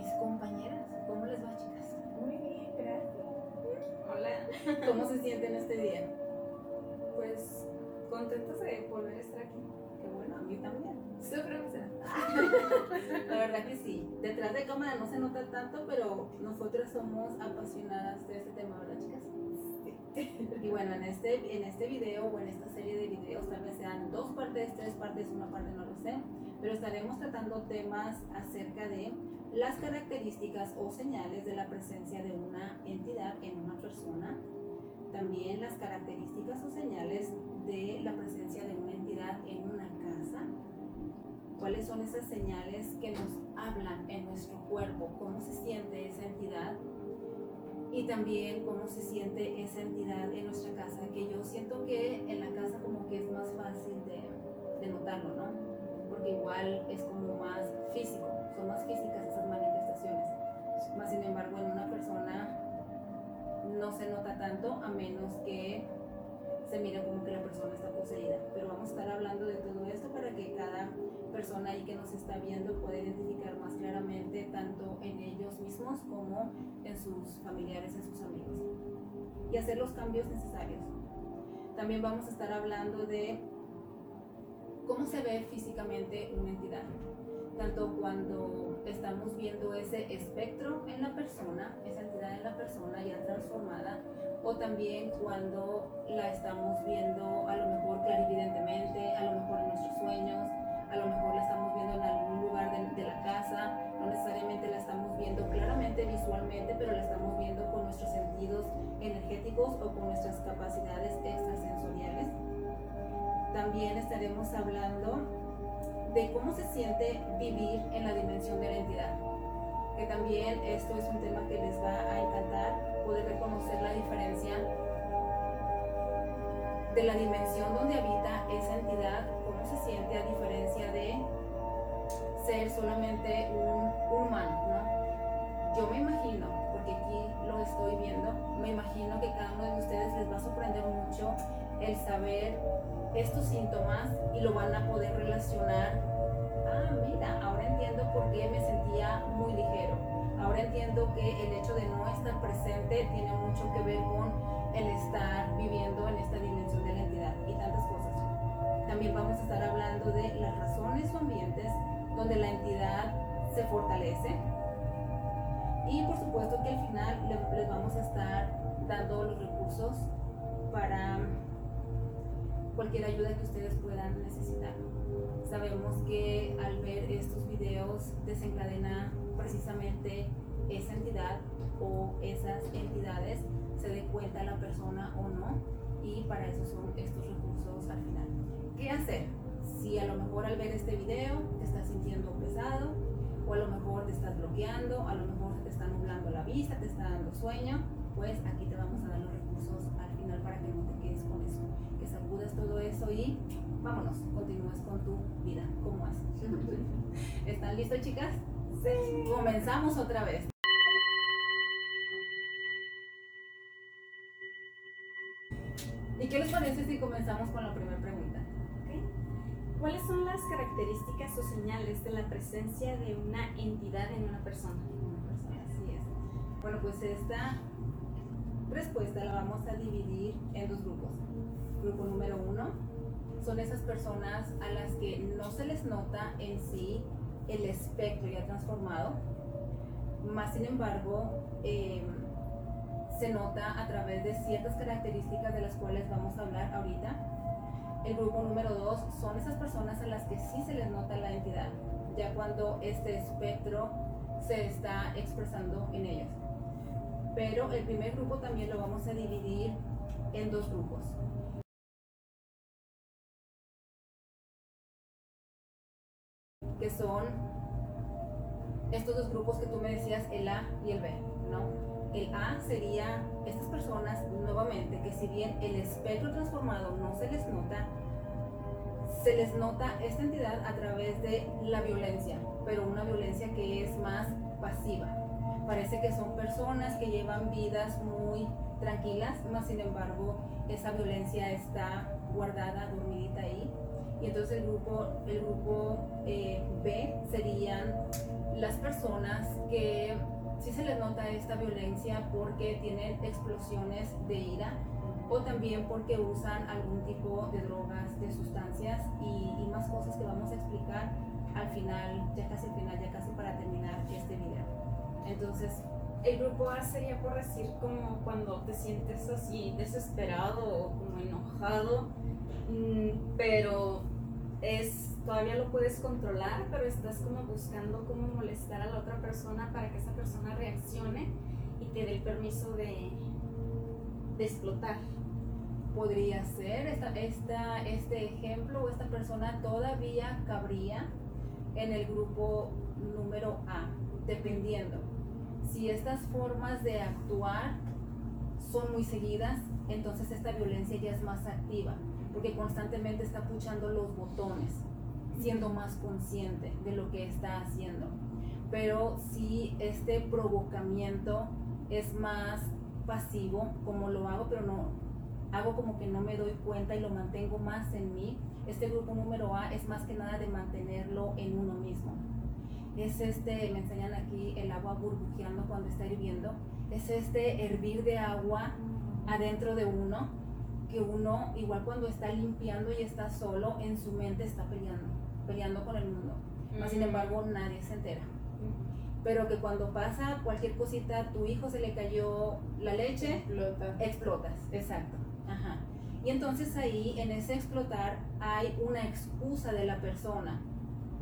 mis compañeras. ¿Cómo les va, chicas? Muy bien, gracias. Hola. ¿Cómo se sienten este día? Pues contentos de volver a estar aquí. Qué bueno, a mí también. Súper emocionada. La verdad que sí. Detrás de cámara no se nota tanto, pero nosotras somos apasionadas de este tema, ¿verdad, chicas? Y bueno, en este, en este video o en esta serie de videos, tal vez sean dos partes, tres partes, una parte, no lo sé, pero estaremos tratando temas acerca de las características o señales de la presencia de una entidad en una persona, también las características o señales de la presencia de una entidad en una casa, cuáles son esas señales que nos hablan en nuestro cuerpo, cómo se siente esa entidad y también cómo se siente esa entidad en nuestra casa, que yo siento que en la casa como que es más fácil de, de notarlo, ¿no? Porque igual es como más físico, son más físicas esas manifestaciones. Más sin embargo, en una persona no se nota tanto a menos que se mire como que la persona está poseída. Pero vamos a estar hablando de todo esto para que cada persona ahí que nos está viendo pueda identificar más claramente tanto en ellos mismos como en sus familiares, en sus amigos. Y hacer los cambios necesarios. También vamos a estar hablando de cómo se ve físicamente una entidad. Tanto cuando estamos viendo ese espectro en la persona, esa entidad en la persona ya transformada, o también cuando la estamos viendo a lo mejor clarividentemente, a lo mejor en nuestros sueños, a lo mejor la estamos viendo en algún lugar de, de, la casa, no necesariamente la estamos viendo claramente visualmente, pero la estamos viendo con nuestros sentidos energéticos o con nuestras capacidades extrasensoriales. También estaremos hablando de cómo se siente vivir en la dimensión de la entidad, que también esto es un tema que les va a encantar, poder reconocer la diferencia de la dimensión donde habita esa entidad, cómo se siente a diferencia de ser solamente un, humano, ¿no? Yo me imagino, porque aquí lo estoy viendo, me imagino que cada uno de ustedes les va a sorprender mucho el saber estos síntomas y lo van a poder relacionar. Ah, mira, ahora entiendo por qué me sentía muy ligero. Ahora entiendo que el hecho de no estar presente tiene mucho que ver con el estar viviendo en esta dimensión de la entidad y tantas cosas. También vamos a estar hablando de las razones o ambientes donde la entidad se fortalece. Y por supuesto que al final les vamos a estar dando los recursos para cualquier ayuda que ustedes puedan necesitar. Sabemos que al ver estos videos desencadena precisamente esa entidad o esas entidades se dé cuenta la persona o no y para eso son estos recursos al final. ¿Qué hacer? Si a lo mejor al ver este video te estás sintiendo pesado o a lo mejor te estás bloqueando, a lo mejor te está nublando la vista, te está dando sueño, pues aquí te vamos a dar los recursos final para que no te quedes con eso, que sacudas todo eso y vámonos, continúes con tu vida. ¿Cómo es? ¿Están listos, chicas? Sí. Comenzamos otra vez. ¿Y qué les parece si comenzamos con la primera pregunta? Okay. ¿Cuáles son las características o señales de la presencia de una entidad en una persona? Una persona, así es. Bueno, pues esta respuesta la vamos a dividir en dos grupos. Grupo número uno son esas personas a las que no se les nota en sí el espectro ya transformado, más sin embargo eh, se nota a través de ciertas características de las cuales vamos a hablar ahorita. El grupo número dos son esas personas a las que sí se les nota la entidad, ya cuando este espectro se está expresando en ellos. Pero el primer grupo también lo vamos a dividir en dos grupos. que son estos dos grupos que tú me decías, el A y el B, ¿no? El A sería estas personas nuevamente que si bien el espectro transformado no se les nota, se les nota esta entidad a través de la violencia, pero una violencia que es más pasiva. Parece que son personas que llevan vidas muy tranquilas, más sin embargo esa violencia está guardada, dormidita ahí. Y entonces el grupo, el grupo eh, B serían las personas que sí se les nota esta violencia porque tienen explosiones de ira o también porque usan algún tipo de drogas, de sustancias y, y, más cosas que vamos a explicar al final, ya casi al final, ya casi para terminar este video. Entonces, el grupo A sería por decir como cuando te sientes así desesperado o como enojado, mm, pero es todavía lo puedes controlar, pero estás como buscando cómo molestar a la otra persona para que esa persona reaccione y te dé el permiso de, explotar. Podría ser esta, este ejemplo o esta persona todavía cabría en el grupo número A, dependiendo si estas formas de actuar son muy seguidas, entonces esta violencia ya es más activa, porque constantemente está puchando los botones, siendo más consciente de lo que está haciendo. Pero si este provocamiento es más pasivo, como lo hago, pero no hago como que no me doy cuenta y lo mantengo más en mí, este grupo número A es más que nada de mantenerlo en uno mismo es este, me enseñan aquí el agua burbujeando cuando está hirviendo, es este hervir de agua adentro de uno, que uno, igual cuando está limpiando y está solo, en su mente está peleando, peleando con el mundo. sin embargo, nadie se entera. Pero que cuando pasa cualquier cosita, tu hijo se le cayó la leche, Explota. explotas, exacto. Ajá. Y entonces ahí, en ese explotar, hay una excusa de la persona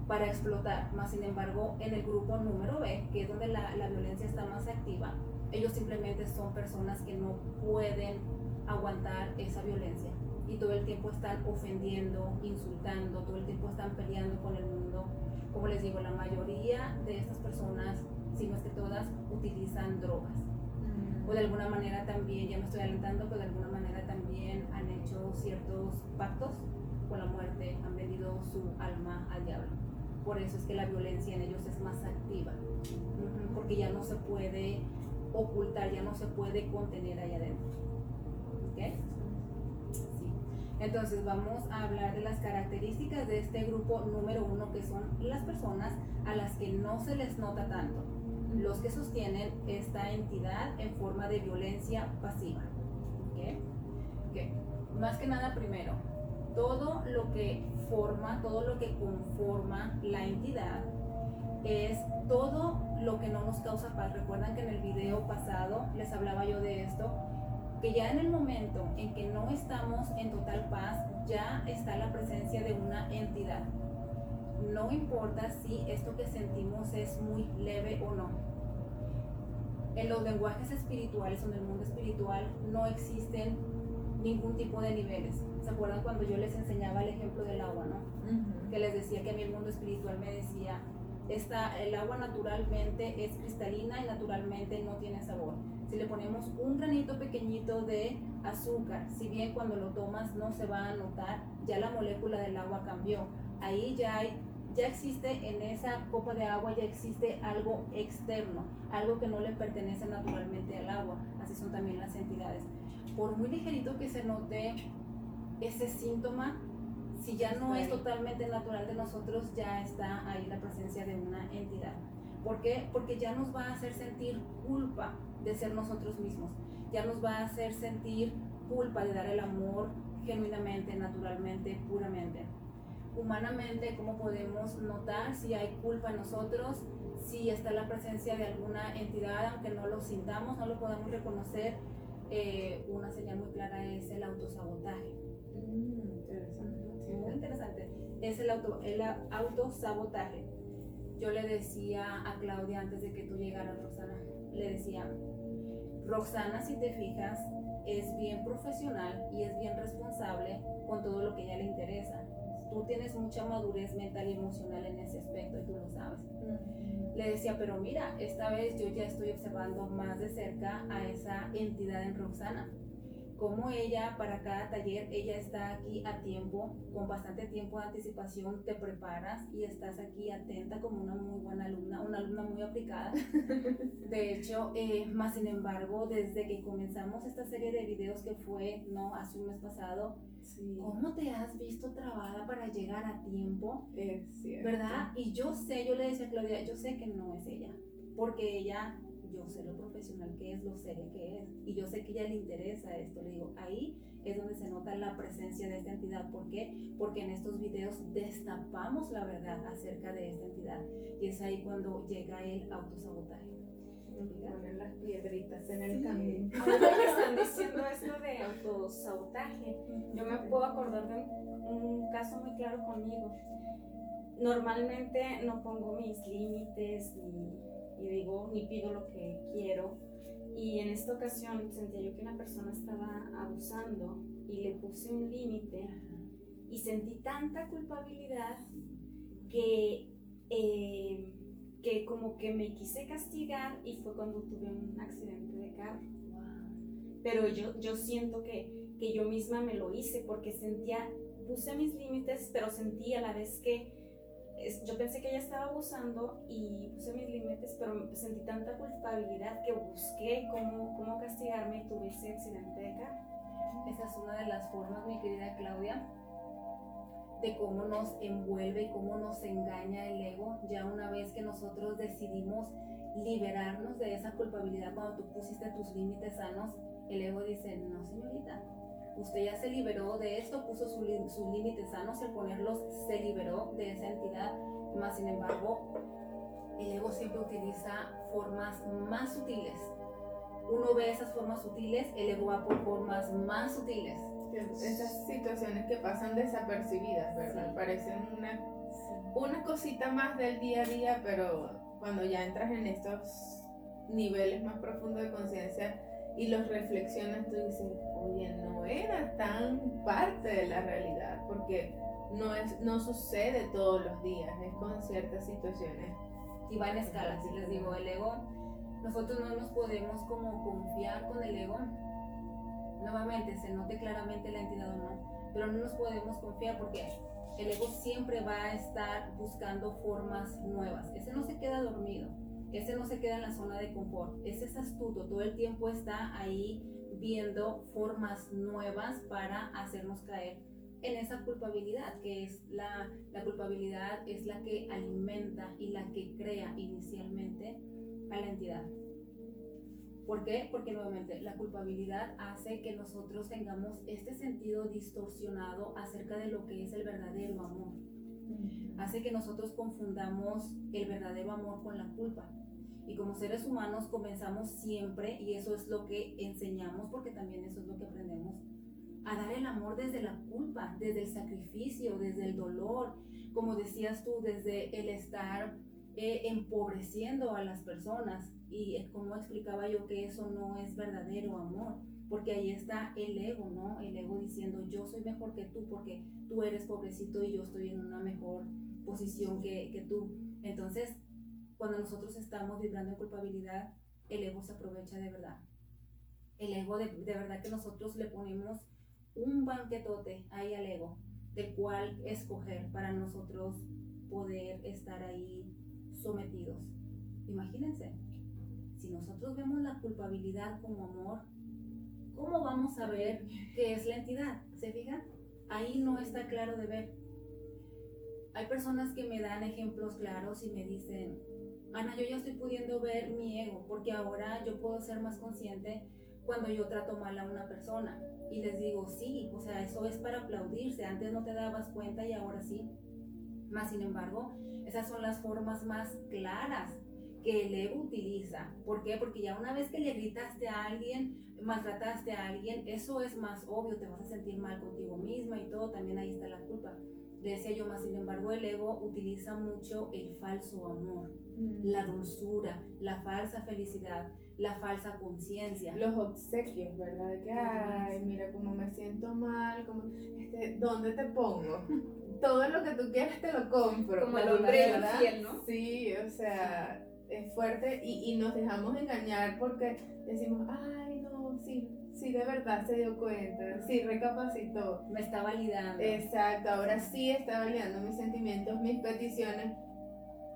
para explotar. Más sin embargo, en el grupo número B, que es donde la, la, violencia está más activa, ellos simplemente son personas que no pueden aguantar esa violencia y todo el tiempo están ofendiendo, insultando, todo el tiempo están peleando con el mundo. Como les digo, la mayoría de estas personas, si no es que todas, utilizan drogas. O de alguna manera también, ya me estoy alentando, pero de alguna manera también han hecho ciertos pactos con la muerte, han vendido su alma al diablo por eso es que la violencia en ellos es más activa, porque ya no se puede ocultar, ya no se puede contener ahí adentro. ¿Okay? Sí. Entonces vamos a hablar de las características de este grupo número uno, que son las personas a las que no se les nota tanto, los que sostienen esta entidad en forma de violencia pasiva. ¿Okay? Okay. Más que nada primero, todo lo que forma, todo lo que conforma la entidad es todo lo que no nos causa paz. Recuerdan que en el video pasado les hablaba yo de esto, que ya en el momento en que no estamos en total paz, ya está la presencia de una entidad. No importa si esto que sentimos es muy leve o no. En los lenguajes espirituales o en el mundo espiritual no existen ningún tipo de niveles. ¿Se acuerdan cuando yo les enseñaba el ejemplo del agua, no? Que les decía que a mí el mundo espiritual me decía, esta, el agua naturalmente es cristalina y naturalmente no tiene sabor. Si le ponemos un granito pequeñito de azúcar, si bien cuando lo tomas no se va a notar, ya la molécula del agua cambió. Ahí ya hay ya existe en esa copa de agua, ya existe algo externo, algo que no le pertenece naturalmente al agua. Así son también las entidades por muy ligerito que se note ese síntoma, si ya no es totalmente natural de nosotros, ya está ahí la presencia de una entidad. ¿Por qué? Porque ya nos va a hacer sentir culpa de ser nosotros mismos. Ya nos va a hacer sentir culpa de dar el amor genuinamente, naturalmente, puramente. Humanamente, ¿cómo podemos notar si hay culpa en nosotros? Si está la presencia de alguna entidad, aunque no lo sintamos, no lo podemos reconocer, eh, una señal muy clara es el autosabotaje. Mm, interesante. Muy interesante. Es el, auto, el autosabotaje. Yo le decía a Claudia antes de que tú llegaras, Roxana, le decía, Roxana, si te fijas, es bien profesional y es bien responsable con todo lo que ella le interesa. Tú tienes mucha madurez mental y emocional en ese aspecto y tú lo sabes le decía, pero mira, esta vez yo ya estoy observando más de cerca a esa entidad en Roxana. como ella para cada taller, ella está aquí a tiempo, con bastante tiempo de anticipación, te preparas y estás aquí atenta como una muy buena alumna, una alumna muy aplicada. De hecho, eh, más sin embargo, desde que comenzamos esta serie de videos que fue, ¿no? Hace un mes pasado, ¿cómo te has visto trabada para llegar a tiempo? Es cierto. ¿Verdad? Y yo sé, yo le decía a Claudia, yo sé que no es ella, porque ella yo sé lo profesional que es, lo seria que es, y yo sé que a ella le interesa esto. Le digo, ahí es donde se nota la presencia de esta entidad. ¿Por qué? Porque en estos videos destapamos la verdad acerca de esta entidad, y es ahí cuando llega el autosabotaje. Poner las piedritas en el camino. Ahora que están diciendo esto de autosabotaje, yo me puedo acordar de un caso muy claro conmigo. Normalmente no pongo mis límites ni y digo, ni pido lo que quiero. Y en esta ocasión sentía yo que una persona estaba abusando y le puse un límite y sentí tanta culpabilidad que, eh, que como que me quise castigar y fue cuando tuve un accidente de carro. Pero yo, yo siento que, que yo misma me lo hice porque sentía, puse mis límites, pero sentí a la vez que yo pensé que ella estaba abusando y puse mis límites, pero sentí tanta culpabilidad que busqué cómo, cómo castigarme y tuve ese accidente de carro. Esa es una de las formas, mi querida Claudia, de cómo nos envuelve y cómo nos engaña el ego, ya una vez que nosotros decidimos liberarnos de esa culpabilidad cuando tú pusiste tus límites sanos, el ego dice, no señorita, usted ya se liberó de esto, puso sus límites sanos al ponerlos se liberó de esa entidad, más sin embargo, el ego siempre utiliza formas más sutiles. Uno ve esas formas sutiles, el ego va por formas más sutiles. Esas situaciones que pasan desapercibidas, ¿verdad? Parecen una, una cosita más del día a día, pero cuando ya entras en estos niveles más profundos de conciencia, y los reflexionas, tú dices, oye, no era tan parte de la realidad, porque no, es, no sucede todos los días, es con ciertas situaciones. Y va en escala, si les digo, el ego, nosotros no nos podemos como confiar con el ego. Nuevamente, se note claramente la entidad o no, pero no nos podemos confiar porque el ego siempre va a estar buscando formas nuevas. Ese no se queda dormido ese no se queda en la zona de confort, ese es astuto, todo el tiempo está ahí viendo formas nuevas para hacernos caer en esa culpabilidad, que es la, la culpabilidad es la que alimenta y la que crea inicialmente a la entidad. ¿Por qué? Porque nuevamente la culpabilidad hace que nosotros tengamos este sentido distorsionado acerca de lo que es el verdadero amor. Hace que nosotros confundamos el verdadero amor con la culpa. Y como seres humanos comenzamos siempre, y eso es lo que enseñamos, porque también eso es lo que aprendemos, a dar el amor desde la culpa, desde el sacrificio, desde el dolor, como decías tú, desde el estar eh, empobreciendo a las personas. Y como explicaba yo que eso no es verdadero amor, porque ahí está el ego, ¿no? El ego diciendo yo soy mejor que tú porque tú eres pobrecito y yo estoy en una mejor posición que, que tú. Entonces, cuando nosotros estamos vibrando en culpabilidad, el ego se aprovecha de verdad. El ego de, de verdad que nosotros le ponemos un banquetote ahí al ego, del cual escoger para nosotros poder estar ahí sometidos. Imagínense, si nosotros vemos la culpabilidad como amor, ¿cómo vamos a ver qué es la entidad? ¿Se fijan? Ahí no está claro de ver. Hay personas que me dan ejemplos claros y me dicen, Ana, yo ya estoy pudiendo ver mi ego, porque ahora yo puedo ser más consciente cuando yo trato mal a una persona. Y les digo, sí, o sea, eso es para aplaudirse. Antes no te dabas cuenta y ahora sí. Más sin embargo, esas son las formas más claras que el ego utiliza. ¿Por qué? Porque ya una vez que le gritaste a alguien, maltrataste a alguien, eso es más obvio, te vas a sentir mal contigo misma y todo, también ahí está la culpa. decía yo más, sin embargo, el ego utiliza mucho el falso amor la dulzura, la falsa felicidad, la falsa conciencia. Los obsequios, ¿verdad? Que, ay, mira cómo me siento mal, como, este, ¿dónde te pongo? Todo lo que tú quieras te lo compro. Como el la hombre ¿no? Sí, o sea, es fuerte y, y nos dejamos engañar porque decimos, ay, no, sí, sí, de verdad se dio cuenta, sí, recapacitó. Me está validando. Exacto, ahora sí está validando mis sentimientos, mis peticiones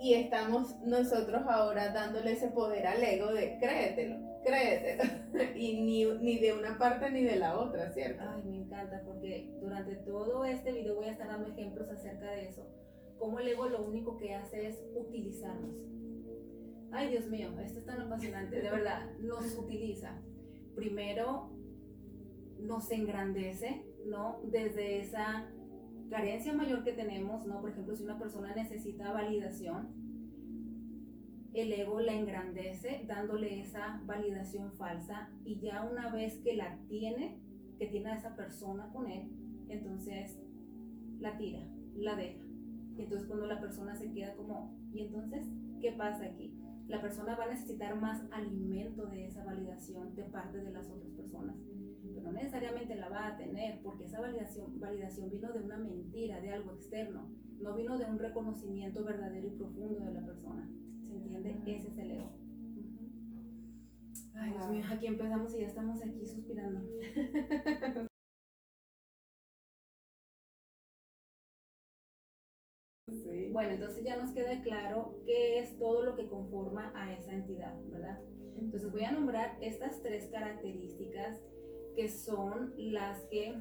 y estamos nosotros ahora dándole ese poder al ego de créetelo, créetelo. y ni, ni de una parte ni de la otra, ¿cierto? Ay, me encanta porque durante todo este video voy a estar dando ejemplos acerca de eso. Cómo el ego lo único que hace es utilizarnos. Ay, Dios mío, esto es tan apasionante, de verdad, nos utiliza. Primero nos engrandece, ¿no? Desde esa carencia mayor que tenemos, ¿no? Por ejemplo, si una persona necesita validación, el ego la engrandece dándole esa validación falsa y ya una vez que la tiene, que tiene a esa persona con él, entonces la tira, la deja. Entonces cuando la persona se queda como, ¿y entonces qué pasa aquí? La persona va a necesitar más alimento de esa validación de parte de las otras personas, pero no necesariamente la va a tener porque esa validación, validación vino de una mentira, de algo externo, no vino de un reconocimiento verdadero y profundo de la persona. ¿Se entiende? Ese es el ego. Ay, Dios mío, aquí empezamos y ya estamos aquí suspirando. Sí. Bueno, entonces ya nos queda claro qué es todo lo que conforma a esa entidad, ¿verdad? Entonces voy a nombrar estas tres características que son las que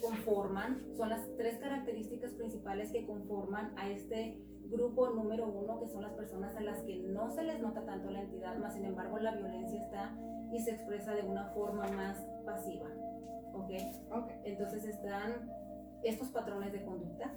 conforman, son las tres características principales que conforman a este grupo número uno, que son las personas a las que no se les nota tanto la entidad, más sin embargo la violencia está y se expresa de una forma más pasiva. ¿Ok? Entonces están estos patrones de conducta,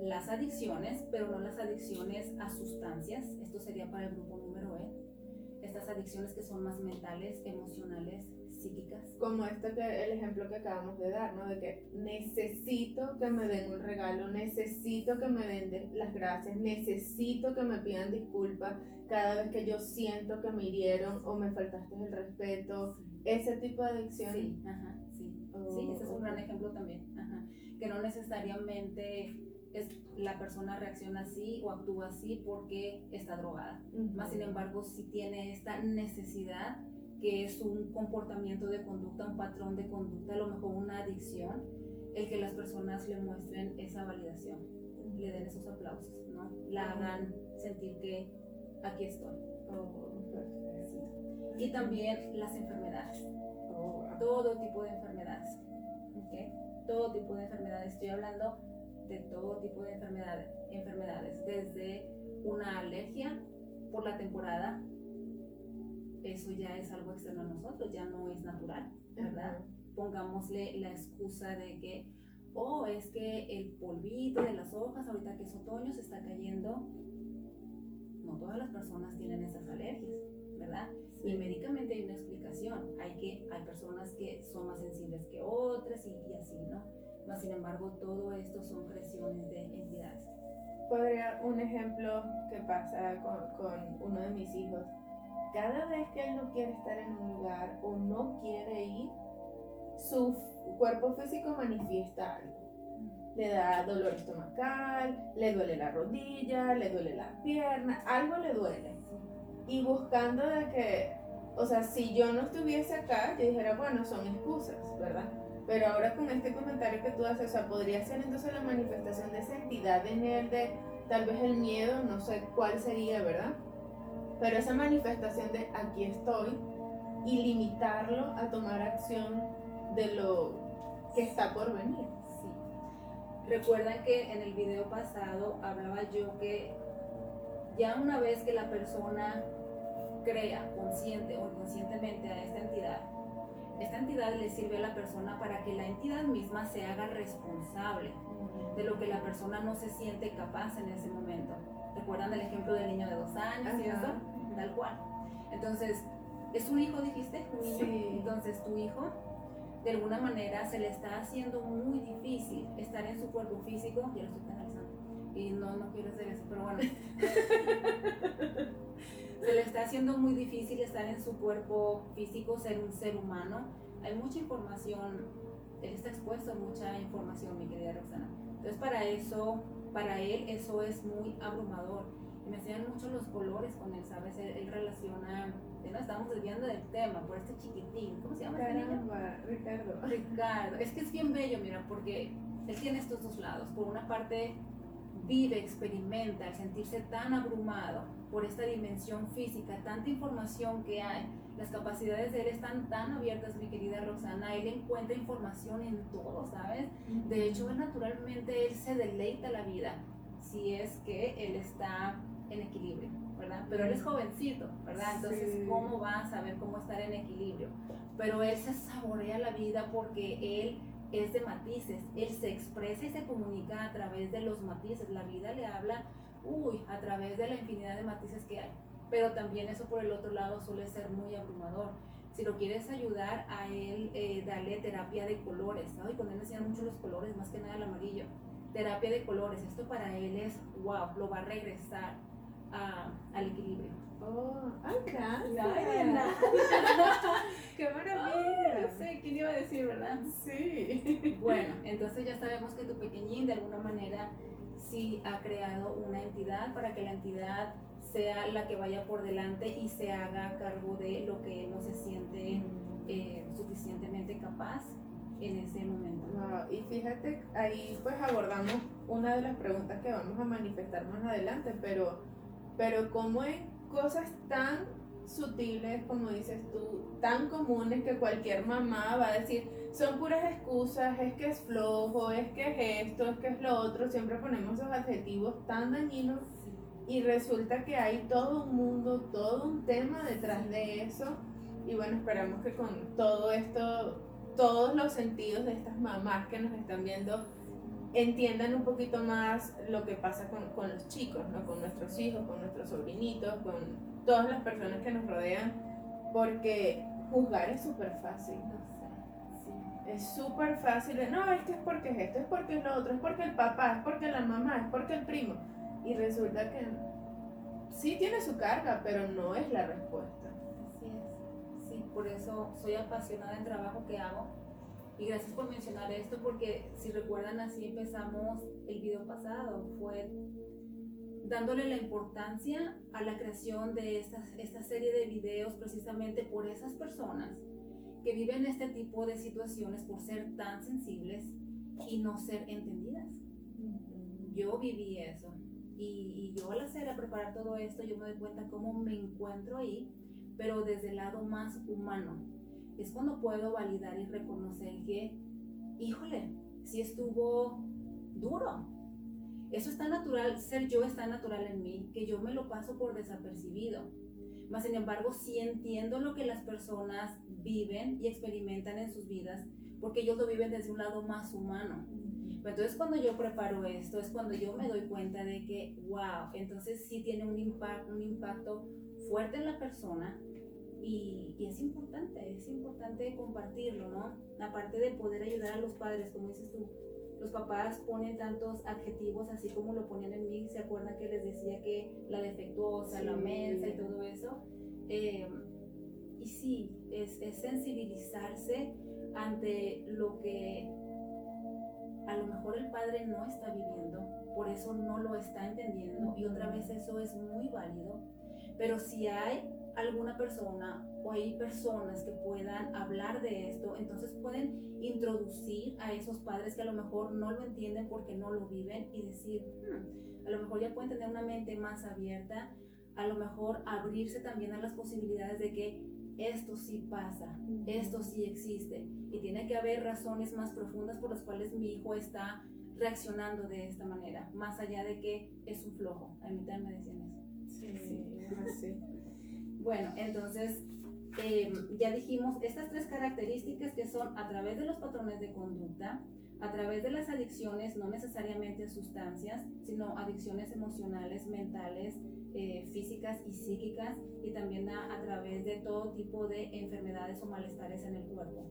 las adicciones, pero no las adicciones a sustancias, esto sería para el grupo número E, estas adicciones que son más mentales, emocionales, psíquicas. Como esto que el ejemplo que acabamos de dar, ¿no? De que necesito que me den un regalo, necesito que me den de- las gracias, necesito que me pidan disculpas cada vez que yo siento que me hirieron o me faltaste el respeto, ese tipo de adicción. Sí, ajá, sí. Oh, Sí, ese es un gran ejemplo también. Ajá. Que no necesariamente es, la persona reacciona así o actúa así porque está drogada. Ujú. Más sin embargo, si tiene esta necesidad, que es un comportamiento de conducta, un patrón de conducta, a lo mejor una adicción, el que las personas le muestren esa validación, le den esos aplausos, ¿no? La hagan sentir que aquí estoy. Oh. Y también las enfermedades. Oh, todo tipo de enfermedades. ¿ok? Todo tipo de enfermedades. Estoy hablando de todo tipo de enfermedades, enfermedades. Desde una alergia por la temporada, eso ya es algo externo a nosotros, ya no es natural, ¿verdad? Pongámosle la excusa de que, oh, es que el polvito de las hojas, ahorita que es otoño, se está cayendo. No todas las personas tienen esas alergias, ¿verdad? Y médicamente hay una explicación. Hay, que, hay personas que son más sensibles que otras y, y así, ¿no? Mas, sin embargo, todo esto son presiones de entidades. Podría un ejemplo que pasa con, con uno de mis hijos. Cada vez que él no quiere estar en un lugar o no quiere ir, su cuerpo físico manifiesta algo. Le da dolor estomacal, le duele la rodilla, le duele la pierna, algo le duele. Y buscando de que, o sea, si yo no estuviese acá, yo dijera, bueno, son excusas, ¿verdad? Pero ahora con este comentario que tú haces, o sea, podría ser entonces la manifestación de esa entidad en él, de tal vez el miedo, no sé cuál sería, ¿verdad? Pero esa manifestación de aquí estoy y limitarlo a tomar acción de lo que está por venir. Sí. Recuerdan que en el video pasado hablaba yo que ya una vez que la persona crea consciente o inconscientemente a esta entidad, esta entidad le sirve a la persona para que la entidad misma se haga responsable de lo que la persona no se siente capaz en ese momento. ¿Recuerdan el ejemplo del niño de dos años y Ajá. eso? Tal cual. Entonces, ¿es un hijo, dijiste? ¿Un niño? Sí. Entonces, tu hijo, de alguna manera, se le está haciendo muy difícil estar en su cuerpo físico. Ya lo estoy penalizando. Y no, no quiero hacer eso, pero bueno. se le está haciendo muy difícil estar en su cuerpo físico, ser un ser humano. Hay mucha información él está expuesto a mucha información, mi querida Roxana. Entonces para eso, para él eso es muy abrumador. Y me enseñan mucho los colores con él, ¿sabes? Él, relaciona, ya no estamos desviando del tema, por este chiquitín, ¿cómo se llama este niño? Ricardo. Ricardo, es que es bien bello, mira, porque él tiene estos dos lados. Por una parte, vive, experimenta el sentirse tan abrumado por esta dimensión física, tanta información que hay. Las capacidades de él están tan abiertas, mi querida Roxana. Él encuentra información en todo, ¿sabes? De hecho, naturalmente él se deleita la vida si es que él está en equilibrio, ¿verdad? Pero él es jovencito, ¿verdad? Entonces, ¿cómo va a saber cómo estar en equilibrio? Pero él se saborea la vida porque él es de matices. Él se expresa y se comunica a través de los matices. La vida le habla, uy, a través de la infinidad de matices que hay. Pero también eso por el otro lado suele ser muy abrumador. Si lo quieres ayudar a él, eh, dale terapia de colores. ¿no? Y con él enseñan mucho los colores, más que nada el amarillo. Terapia de colores. Esto para él es, wow, lo va a regresar al equilibrio. Oh, ah, gracias. ¡Qué maravilla! No sé, ¿quién iba a decir, verdad? Sí. Bueno, entonces ya sabemos que tu pequeñín de alguna manera sí ha creado una entidad para que la entidad sea la que vaya por delante y se haga cargo de lo que no se siente eh, suficientemente capaz en ese momento. y fíjate, ahí pues abordamos una de las preguntas que vamos a manifestar más adelante, pero, pero ¿cómo en cosas tan sutiles, como dices tú, tan comunes que cualquier mamá va a decir, son puras excusas, es que es flojo, es que es esto, es que es lo otro, siempre ponemos esos adjetivos tan dañinos y resulta que hay todo un mundo, todo un tema detrás de eso. Y bueno, esperamos que con todo esto, todos los sentidos de estas mamás que nos están viendo entiendan un poquito más lo que pasa con, con los chicos, ¿no? con nuestros hijos, con nuestros sobrinitos, con todas las personas que nos rodean, porque juzgar es súper fácil. Es súper fácil no, es que es porque es esto, es porque es lo otro, es porque el papá, es porque la mamá, es porque el primo. Y resulta que sí tiene su carga, pero no es la respuesta. Así es. Sí, por eso soy apasionada del trabajo que hago. Y gracias por mencionar esto, porque si recuerdan, así empezamos el video pasado. Fue dándole la importancia a la creación de esta, esta serie de videos precisamente por esas personas que viven este tipo de situaciones por ser tan sensibles y no ser entendidas. Yo viví eso y, y yo al hacer, a preparar todo esto, yo me doy cuenta cómo me encuentro ahí, pero desde el lado más humano. Es cuando puedo validar y reconocer que, híjole, si estuvo duro, eso está natural, ser yo está natural en mí, que yo me lo paso por desapercibido. Mas, sin embargo, sí entiendo lo que las personas viven y experimentan en sus vidas, porque ellos lo viven desde un lado más humano. Entonces, cuando yo preparo esto, es cuando yo me doy cuenta de que, wow, entonces sí tiene un, un impacto fuerte en la persona y, y, es importante, es importante compartirlo, ¿no? Aparte de poder ayudar a los padres, como dices tú, los papás ponen tantos adjetivos así como lo ponían en mí, ¿se acuerdan que les decía que la defectuosa, la mensa y todo eso? Eh, y sí, es, es, sensibilizarse ante lo que a lo mejor el padre no está viviendo, por eso no lo está entendiendo y otra vez eso es muy válido, pero si hay alguna persona o hay personas que puedan hablar de esto, entonces pueden introducir a esos padres que a lo mejor no lo entienden porque no lo viven y decir, hmm, a lo mejor ya pueden tener una mente más abierta, a lo mejor abrirse también a las posibilidades de que esto sí pasa, esto sí existe y tiene que haber razones más profundas por las cuales mi hijo está reaccionando de esta manera, más allá de que es un flojo. A mí también me decían eso. Sí, sí. Bueno, entonces em, ya dijimos estas tres características que son a través de los patrones de conducta, a través de las adicciones, no necesariamente sustancias, sino adicciones emocionales, mentales, eh, físicas y psíquicas, y también a, a través de todo tipo de enfermedades o malestares en el cuerpo.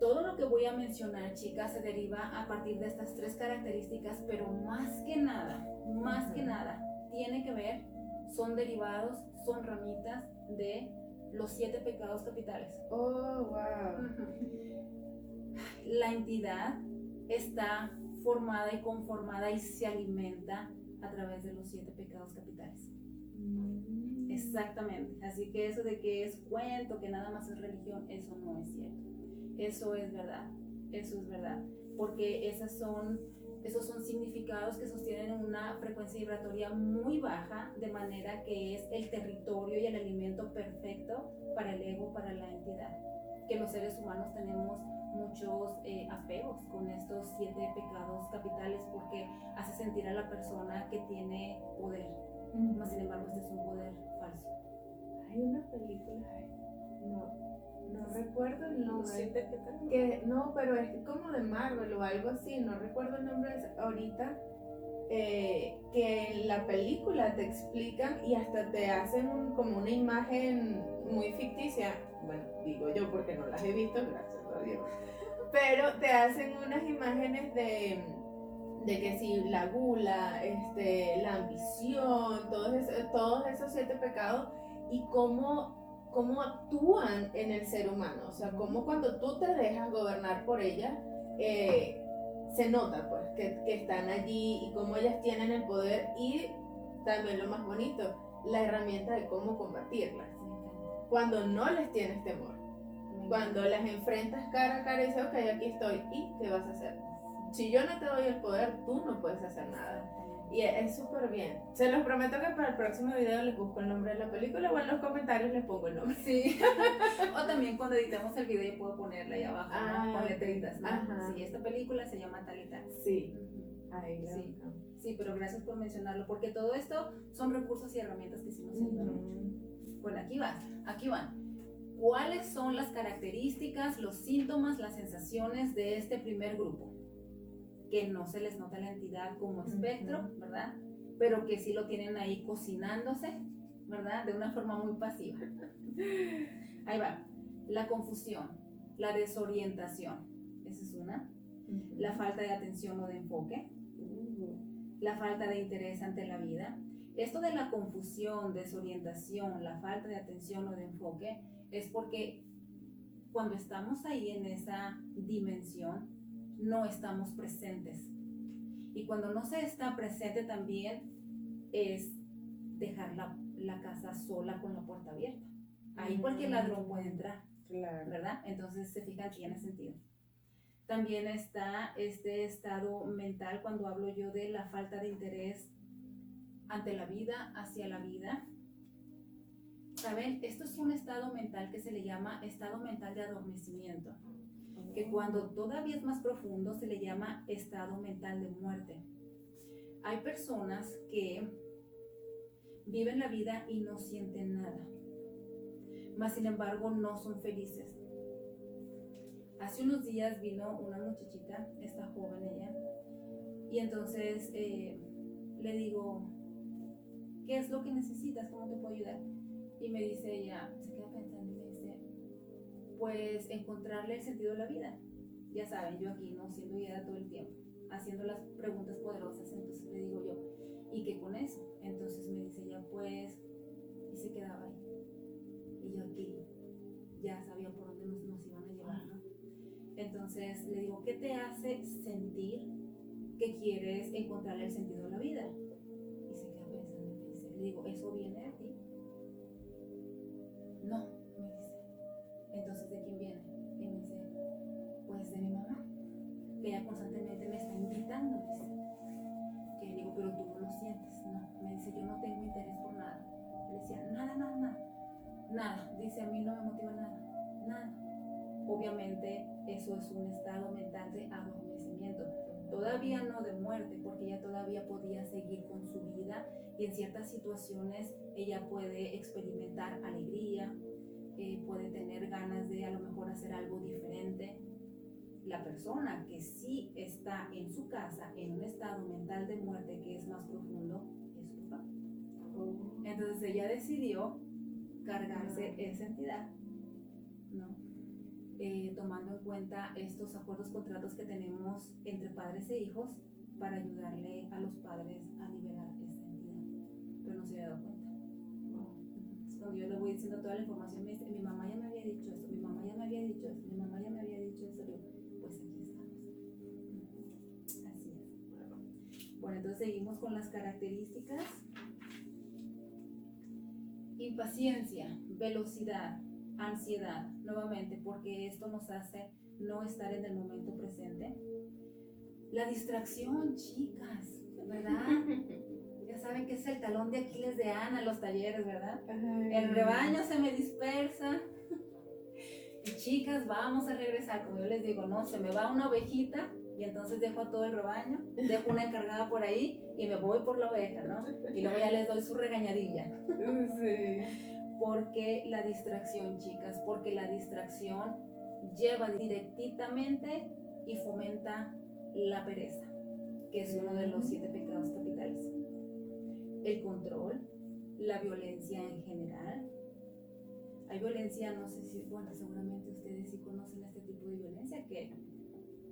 Todo lo que voy a mencionar, chicas, se deriva a partir de estas tres características, pero más que nada, más que nada, tiene que ver, son derivados son ramitas de los siete pecados capitales. Oh, wow. la entidad está formada y conformada y se alimenta a través de los siete pecados capitales. Mm. Exactamente. Así que eso de que es cuento, que nada más es religión, eso no es cierto. Eso es verdad. Eso es verdad. Porque esas son, esos son significados que sostienen una frecuencia vibratoria muy baja, de manera que es el territorio y el alimento perfecto para el ego, para la entidad. Que los seres humanos tenemos muchos eh, apegos con estos siete pecados capitales porque hace sentir a la persona que tiene poder. Más sin embargo, este es un poder falso. Hay una película, no, no recuerdo el nombre. Que, no, pero es como de Marvel o algo así, no recuerdo el nombre ahorita. eh, que en la película te explican y hasta te hacen un- como una imagen muy ficticia. Bueno, digo yo porque no las he visto, gracias a Dios. Pero te hacen unas imágenes de, de que si la gula, este, la ambición, todos, esos, todos esos siete pecados y cómo, cómo actúan en el ser humano. O sea, cómo cuando tú te dejas gobernar por ellas, eh, se nota pues que, están allí y cómo ellas tienen el poder y también lo más bonito, la herramienta de cómo combatirlas. Cuando no les tienes temor, cuando las enfrentas cara a cara y dices, ok, aquí estoy, ¿y qué vas a hacer? Si yo no te doy el poder, tú no puedes hacer nada. Y es súper bien. Se los prometo que para el próximo video les busco el nombre de la película o en los comentarios les pongo el nombre. Sí. o también cuando editemos el video puedo ponerle ahí abajo, Ah, ¿no? Con letritas, ¿no? Ajá. Sí, esta película se llama Talita. Sí. Ujú. Ahí la Sí. Sí, pero gracias por mencionarlo, porque todo esto son recursos y herramientas que sí nos ayudan mucho. Bueno, aquí van, aquí van. ¿Cuáles son las características, los síntomas, las sensaciones de este primer grupo? Que no se les nota la entidad como espectro. ¿verdad? Pero que sí lo tienen ahí cocinándose, ¿verdad? De una forma muy pasiva. Ahí va. La confusión, la desorientación, esa es una. La falta de atención o de enfoque, la falta de interés ante la vida. Esto de la confusión, desorientación, la falta de atención o de enfoque es porque cuando estamos ahí en esa dimensión no estamos presentes. Y cuando no se está presente también es dejar la, la casa sola con la puerta abierta. Ahí cualquier ladrón puede entrar. Claro. ¿verdad? Entonces se fijan, tiene sentido. También está este estado mental cuando hablo yo de la falta de interés ante la vida, hacia la vida. ¿Saben? Esto es un estado mental que se le llama estado mental de adormecimiento, que cuando todavía es más profundo se le llama estado mental de muerte. Hay personas que viven la vida y no sienten nada, mas sin embargo no son felices. Hace unos días vino una muchachita, esta joven ella, y entonces eh, le digo, ¿qué es lo que necesitas? ¿Cómo te puedo ayudar? Y me dice ella, se pues encontrarle el sentido de la vida. Ya saben, yo aquí, ¿no? Siendo guiada todo el tiempo, haciendo las preguntas poderosas, entonces le digo yo, ¿y qué con eso? Entonces me dice ella, pues, y se quedaba ahí. Y yo aquí ya sabía por dónde nos, iban a llevar, ¿no? Entonces le digo, ¿qué te hace sentir que quieres encontrar el sentido de la vida? Y se queda pensando y dice, le digo, ¿eso viene de ti? Está invitando, dice. Que digo, pero tú no lo sientes, no. Me dice, yo no tengo interés por nada. Le decía, nada, nada, nada. Nada, dice, a mí no me motiva nada, nada. Obviamente eso es un estado mental de adormecimiento. Todavía no de muerte, porque ella todavía podía seguir con su vida y en ciertas situaciones ella puede experimentar alegría, eh, puede tener ganas de a lo mejor hacer algo diferente. La persona que sí está en su casa en un estado mental de muerte que es más profundo es su papá. Entonces ella decidió cargarse esa entidad, ¿no? Eh, tomando en cuenta estos acuerdos, contratos que tenemos entre padres e hijos para ayudarle a los padres a liberar esta entidad. Pero no se había dado cuenta. Entonces, cuando yo le voy diciendo toda la información, me dice, mi mamá ya me había dicho eso, mi mamá ya me había dicho eso, mi mamá Bueno, entonces seguimos con las características. Impaciencia, velocidad, ansiedad, nuevamente, porque esto nos hace no estar en el momento presente. La distracción, chicas, ¿verdad? ya saben que es el talón de Aquiles de Ana los talleres, ¿verdad? El rebaño se me dispersa. Y chicas, vamos a regresar, como yo les digo, no, se me va una ovejita y entonces dejo a todo el rebaño, dejo una encargada por ahí y me voy por la oveja, ¿no? Y luego ya les doy su regañadilla. Sí. Porque la distracción, chicas, porque la distracción lleva directamente y fomenta la pereza, que es uno de los siete pecados capitales. El control, la violencia en general. Hay violencia, no sé si, bueno, seguramente ustedes sí conocen este tipo de violencia, que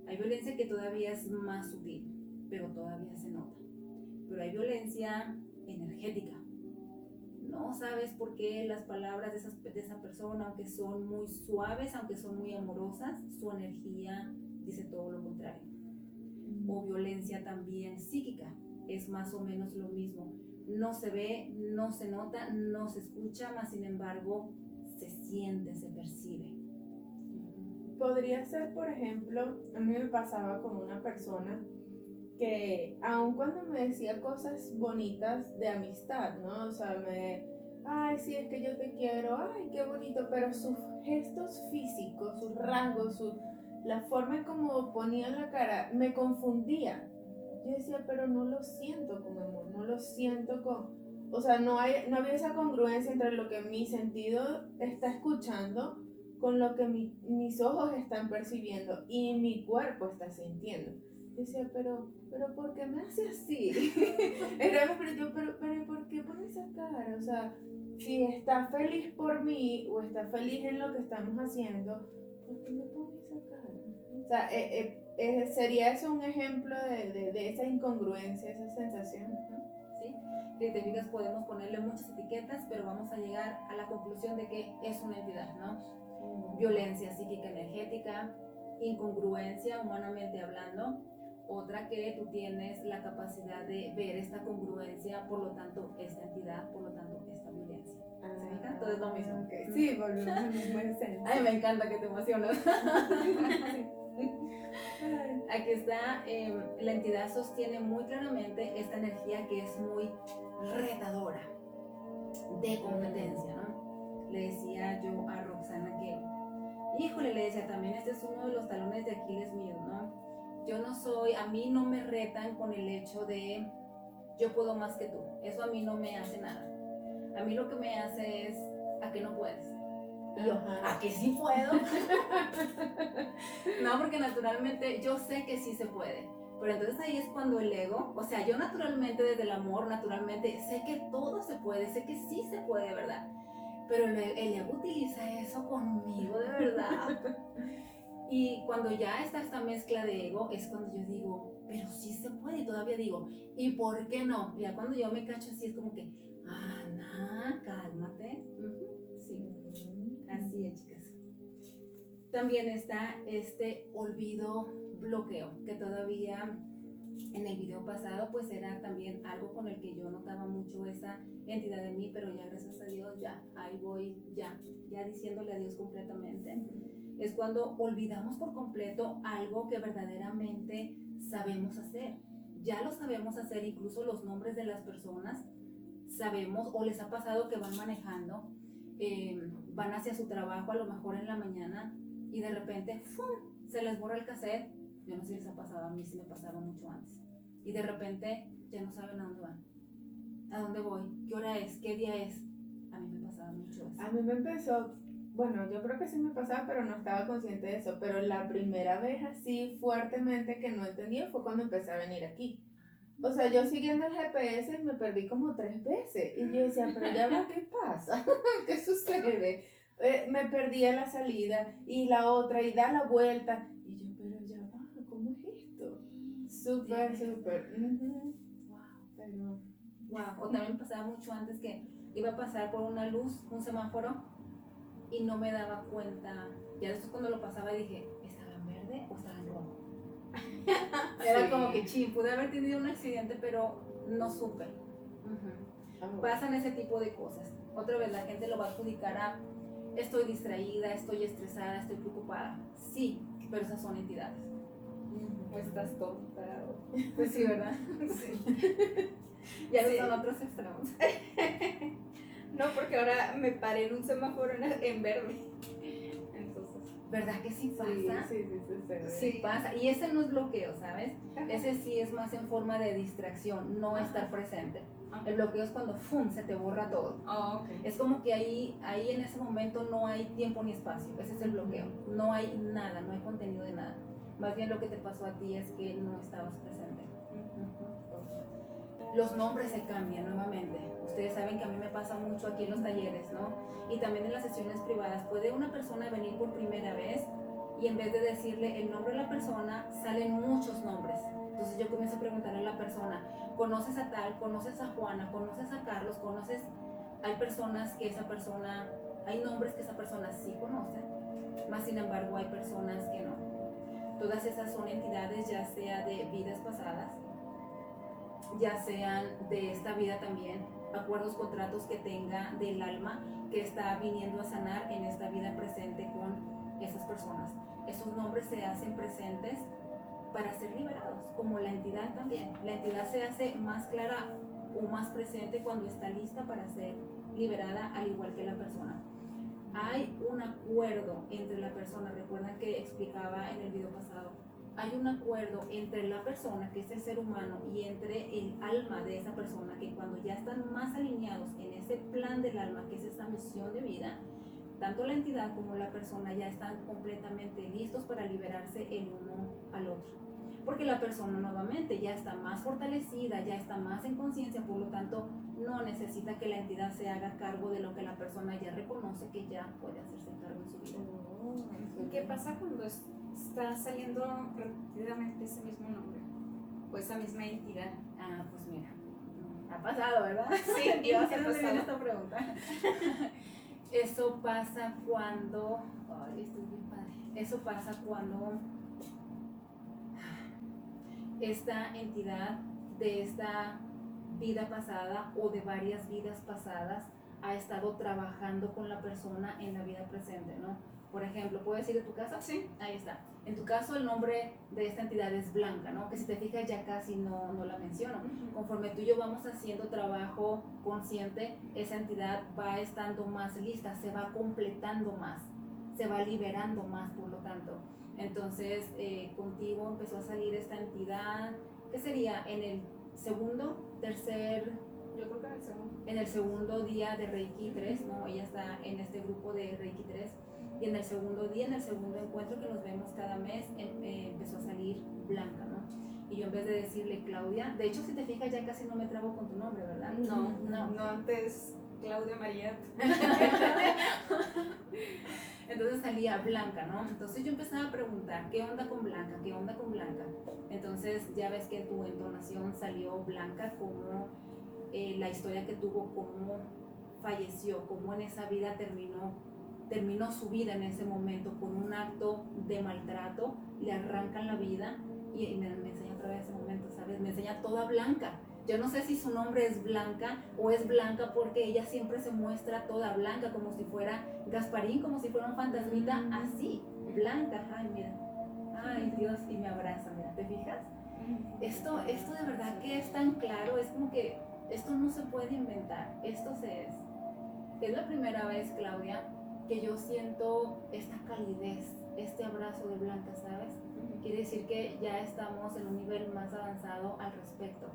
hay violencia que todavía es más sutil, pero todavía se nota. Pero hay violencia energética. No sabes por qué las palabras de, esas, de esa persona, aunque son muy suaves, aunque son muy amorosas, su energía dice todo lo contrario. O violencia también psíquica, es más o menos lo mismo. No se ve, no se nota, no se escucha, más sin embargo se siente, se percibe. Podría ser, por ejemplo, a mí me pasaba con una persona que aun cuando me decía cosas bonitas de amistad, ¿no? O sea, me, ay, sí, es que yo te quiero, ay, qué bonito, pero sus gestos físicos, sus rasgos, su, la forma en como ponía la cara, me confundía. Yo decía, pero no lo siento con amor, no lo siento con... O sea, no, hay, no había esa congruencia entre lo que mi sentido está escuchando con lo que mi, mis ojos están percibiendo y mi cuerpo está sintiendo. Decía, pero, pero ¿por qué me hace así? Era, pero yo, pero, pero ¿por qué pone esa cara? O sea, si está feliz por mí o está feliz en lo que estamos haciendo, ¿por qué me pone esa cara? O sea, eh, eh, eh, sería eso un ejemplo de, de, de, esa incongruencia, esa sensación. ¿no? ¿Sí? Si te fijas, podemos ponerle muchas etiquetas, pero vamos a llegar a la conclusión de que es una entidad, ¿no? Violencia psíquica energética, incongruencia humanamente hablando, otra que tú tienes la capacidad de ver esta congruencia, por lo tanto, esta entidad, por lo tanto, esta violencia. ¿Se fijan? Todo es lo mismo. Okay. Sí, volvemos al mismo. Ay, me encanta que te emocionas. Aquí está, eh, la entidad sostiene muy claramente esta energía que es muy retadora, de competencia, ¿no? Le decía yo a Roxana que, híjole, le decía también, este es uno de los talones de Aquiles míos, ¿no? yo no soy, a mí no me retan con el hecho de yo puedo más que tú. Eso a mí no me hace nada. A mí lo que me hace es a que no puedes. Y yo, a que sí puedo. no, porque naturalmente yo sé que sí se puede. Pero entonces ahí es cuando el ego, o sea, yo naturalmente desde el amor, naturalmente sé que todo se puede, sé que sí se puede, ¿verdad? Pero el, el ego utiliza eso conmigo de verdad. Y cuando ya está esta mezcla de ego, es cuando yo digo, pero sí se puede. Y todavía digo, ¿y por qué no? Ya cuando yo me cacho así, es como que, Ana, cálmate. Sí, así es, chicas. También está este olvido bloqueo, que todavía en el video pasado, pues era también algo con el que yo notaba mucho esa entidad de mí, pero ya gracias a Dios, ya, ahí voy, ya, ya diciéndole a Dios completamente es cuando olvidamos por completo algo que verdaderamente sabemos hacer. Ya lo sabemos hacer, incluso los nombres de las personas sabemos o les ha pasado que van manejando, eh, van hacia su trabajo a lo mejor en la mañana y de repente ¡fum! se les borra el cassette. Yo no sé si les ha pasado, a mí sí me pasaba mucho antes. Y de repente ya no saben a dónde van. ¿A dónde voy? ¿Qué hora es? ¿Qué día es? A mí me pasaba mucho eso. A mí me empezó bueno, yo creo que sí me pasaba, pero no estaba consciente de eso. Pero la primera vez así fuertemente que no entendía fue cuando empecé a venir aquí. O sea, yo siguiendo el GPS me perdí como tres veces. Y yo decía, pero ya va, ¿qué pasa? ¿Qué sucede? Eh, me perdí en la salida y la otra y da la vuelta. Súper, súper. Wow. Pero, wow. O también pasaba mucho antes que iba a pasar por una luz, un semáforo y no me daba cuenta. Ya después cuando lo pasaba dije, ¿estaba en verde o estaba en rojo? Era Sí. como que, ching, pude haber tenido un accidente, pero no supe. Pasan ese tipo de cosas. Otra vez la gente lo va a adjudicar a estoy distraída, estoy estresada, estoy preocupada. Sí, pero esas son entidades. O estás tonta. o- Pues sí, ¿verdad? Ya Sí. son otros extremos. No, porque ahora me paré en un semáforo en, verde. ¿Verdad que sí pasa? Sí, sí, sí, sí, ve. Sí pasa. Y ese no es bloqueo, ¿sabes? Ese sí es más en forma de distracción, no Ajá. estar presente. Ajá. El bloqueo es cuando ¡fum! se te borra todo. Ah. Es como que ahí, ahí en ese momento no hay tiempo ni espacio. Ese es el bloqueo. No hay nada, no hay contenido de nada. Más bien lo que te pasó a ti es que no estabas presente. Los nombres se cambian nuevamente. Ustedes saben que a mí me pasa mucho aquí en los talleres, ¿no? Y también en las sesiones privadas. Puede una persona venir por primera vez y en vez de decirle el nombre de la persona, salen muchos nombres. Entonces yo comienzo a preguntarle a la persona, ¿conoces a tal? ¿Conoces a Juana? ¿Conoces a Carlos? ¿Conoces? Hay personas que esa persona, hay nombres que esa persona sí conoce, más sin embargo hay personas que no. Todas esas son entidades ya sea de vidas pasadas, ya sean de esta vida también, acuerdos, contratos que tenga del alma que está viniendo a sanar en esta vida presente con esas personas. Esos nombres se hacen presentes para ser liberados, como la entidad también. La entidad se hace más clara o más presente cuando está lista para ser liberada, al igual que la persona. Hay un acuerdo entre la persona, recuerdan que explicaba en el video pasado, hay un acuerdo entre la persona, que es el ser humano, y entre el alma de esa persona, que cuando ya están más alineados en ese plan del alma, que es esa misión de vida, tanto la entidad como la persona ya están completamente listos para liberarse el uno al otro. Porque la persona nuevamente ya está más fortalecida, ya está más en conciencia, por lo tanto no necesita que la entidad se haga cargo de lo que la persona ya reconoce que ya puede hacerse cargo en su vida. ¿Y qué pasa cuando es- está saliendo repetidamente ese mismo nombre? O esa misma entidad. Ah, pues mira, ha pasado, ¿verdad? Sí, yo ha pasado. esta pregunta. Eso pasa cuando, ay, esto es bien padre. Eso pasa cuando esta entidad de esta vida pasada o de varias vidas pasadas ha estado trabajando con la persona en la vida presente, ¿no? Por ejemplo, ¿puedo decir de tu casa? Sí. Ahí está. En tu caso, el nombre de esta entidad es Blanca, ¿no? Que si te fijas ya casi no, no la menciono. Conforme tú y yo vamos haciendo trabajo consciente, esa entidad va estando más lista, se va completando más, se va liberando más, por lo tanto. Entonces, eh, contigo empezó a salir esta entidad, ¿qué sería? En el segundo, tercer, Yo creo que era el segundo. en el segundo día de Reiki 3, ¿no? Ella está en este grupo de Reiki 3. Y en el segundo día, en el segundo encuentro que nos vemos cada mes, em- eh, empezó a salir Blanca, ¿no? Y yo en vez de decirle Claudia, de hecho si te fijas ya casi no me trabo con tu nombre, ¿verdad? No, no. no antes Claudia María. Entonces salía Blanca, ¿no? Entonces yo empezaba a preguntar, ¿qué onda con Blanca? ¿Qué onda con Blanca? Entonces ya ves que tu entonación salió Blanca como eh, la historia que tuvo, cómo falleció, cómo en esa vida terminó terminó su vida en ese momento con un acto de maltrato, le arrancan la vida y, y me, me enseña otra vez ese momento, ¿sabes? Me enseña toda blanca. Yo no sé si su nombre es Blanca o es Blanca porque ella siempre se muestra toda blanca, como si fuera Gasparín, como si fuera un fantasmita, Mm. así, blanca. Ay, mira. Ay, Dios, y me abraza, mira, ¿te fijas? Esto, esto de verdad que es tan claro, es como que esto no se puede inventar, esto se es. Es la primera vez, Claudia, que yo siento esta calidez, este abrazo de Blanca, ¿sabes? Quiere decir que ya estamos en un nivel más avanzado al respecto.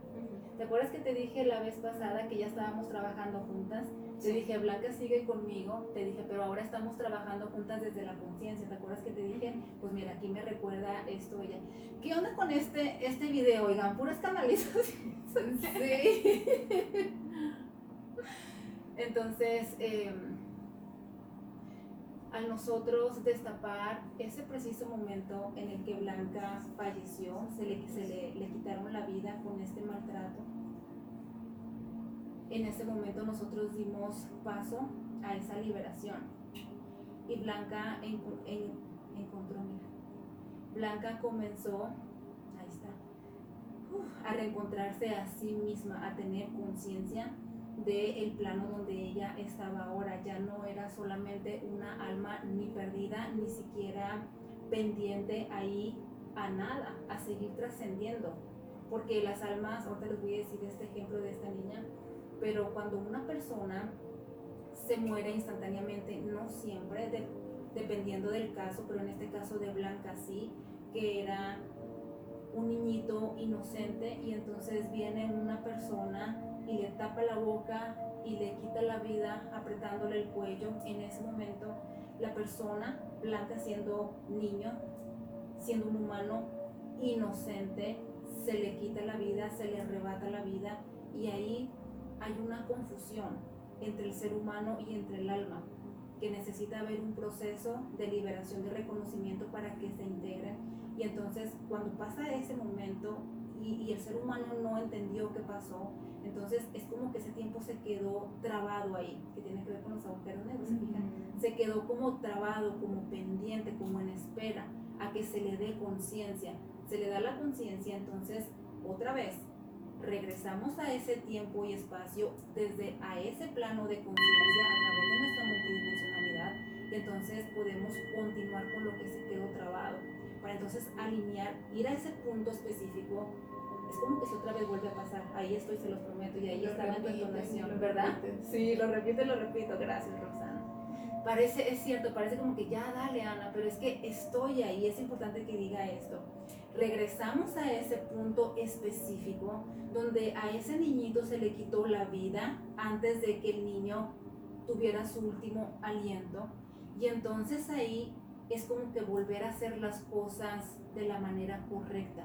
¿Te acuerdas que te dije la vez pasada que ya estábamos trabajando juntas? Te dije, Blanca sigue conmigo, te dije, pero ahora estamos trabajando juntas desde la conciencia. ¿Te acuerdas que te dije? Pues mira, aquí me recuerda esto ella. ¿Qué onda con este, este video? Oigan, puras canalizaciones. Sí. Entonces, eh, al nosotros destapar ese preciso momento en el que Blanca falleció, se le, se le, le quitaron la vida con este maltrato, en ese momento nosotros dimos paso a esa liberación. Y Blanca enco- en- encontró, Blanca comenzó, ahí a reencontrarse a sí misma, a tener conciencia del plano donde ella estaba ahora. Ya no era solamente una alma ni perdida, ni siquiera pendiente ahí a nada, a seguir trascendiendo. Porque las almas, ahorita les voy a decir este ejemplo de esta niña, pero cuando una persona se muere instantáneamente, no siempre, dependiendo del caso, pero en este caso de Blanca sí, que era un niñito inocente y entonces viene una persona y le tapa la boca y le quita la vida apretándole el cuello. En ese momento la persona, Blanca siendo niño, siendo un humano inocente, se le quita la vida, se le arrebata la vida y ahí hay una confusión entre el ser humano y entre el alma, que necesita haber un proceso de liberación, de reconocimiento para que se integren. Y entonces cuando pasa ese momento y, el ser humano no entendió qué pasó, entonces es como que ese tiempo se quedó trabado ahí, que tiene que ver con los agujeros negros. Se quedó como trabado, como pendiente, como en espera a que se le dé conciencia. Se le da la conciencia, entonces otra vez regresamos a ese tiempo y espacio desde a ese plano de conciencia a través de nuestra multidimensionalidad y entonces podemos continuar con lo que se quedó trabado para entonces alinear, ir a ese punto específico es como que si otra vez vuelve a pasar, ahí estoy, se los prometo, y ahí está la entonación, ¿verdad? Sí, lo repito, lo repito, gracias Roxana. Parece, es cierto, parece como que ya dale Ana, pero es que estoy ahí, es importante que diga esto. Regresamos a ese punto específico donde a ese niñito se le quitó la vida antes de que el niño tuviera su último aliento. Y entonces ahí es como que volver a hacer las cosas de la manera correcta.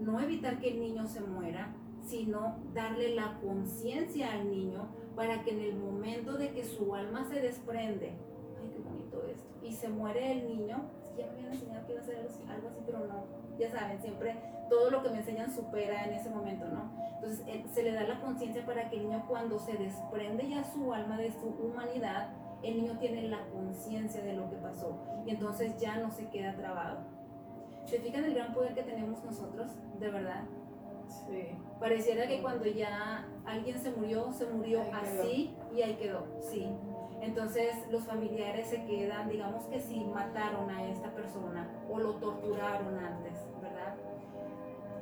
No evitar que el niño se muera, sino darle la conciencia al niño para que en el momento de que su alma se desprende, ay, qué bonito esto, y se muere el niño, ya me habían enseñado que iba a hacer algo así, pero no, ya saben, siempre todo lo que me enseñan supera en ese momento, ¿no? Entonces eh, se le da la conciencia para que el niño cuando se desprende ya su alma de su humanidad, el niño tiene la conciencia de lo que pasó y entonces ya no se queda trabado. ¿Se fijan el gran poder que tenemos nosotros? De verdad. Sí. Pareciera que cuando ya alguien se murió, se murió así y ahí quedó, sí. Entonces los familiares se quedan, digamos que si mataron a esta persona o lo torturaron antes, ¿verdad?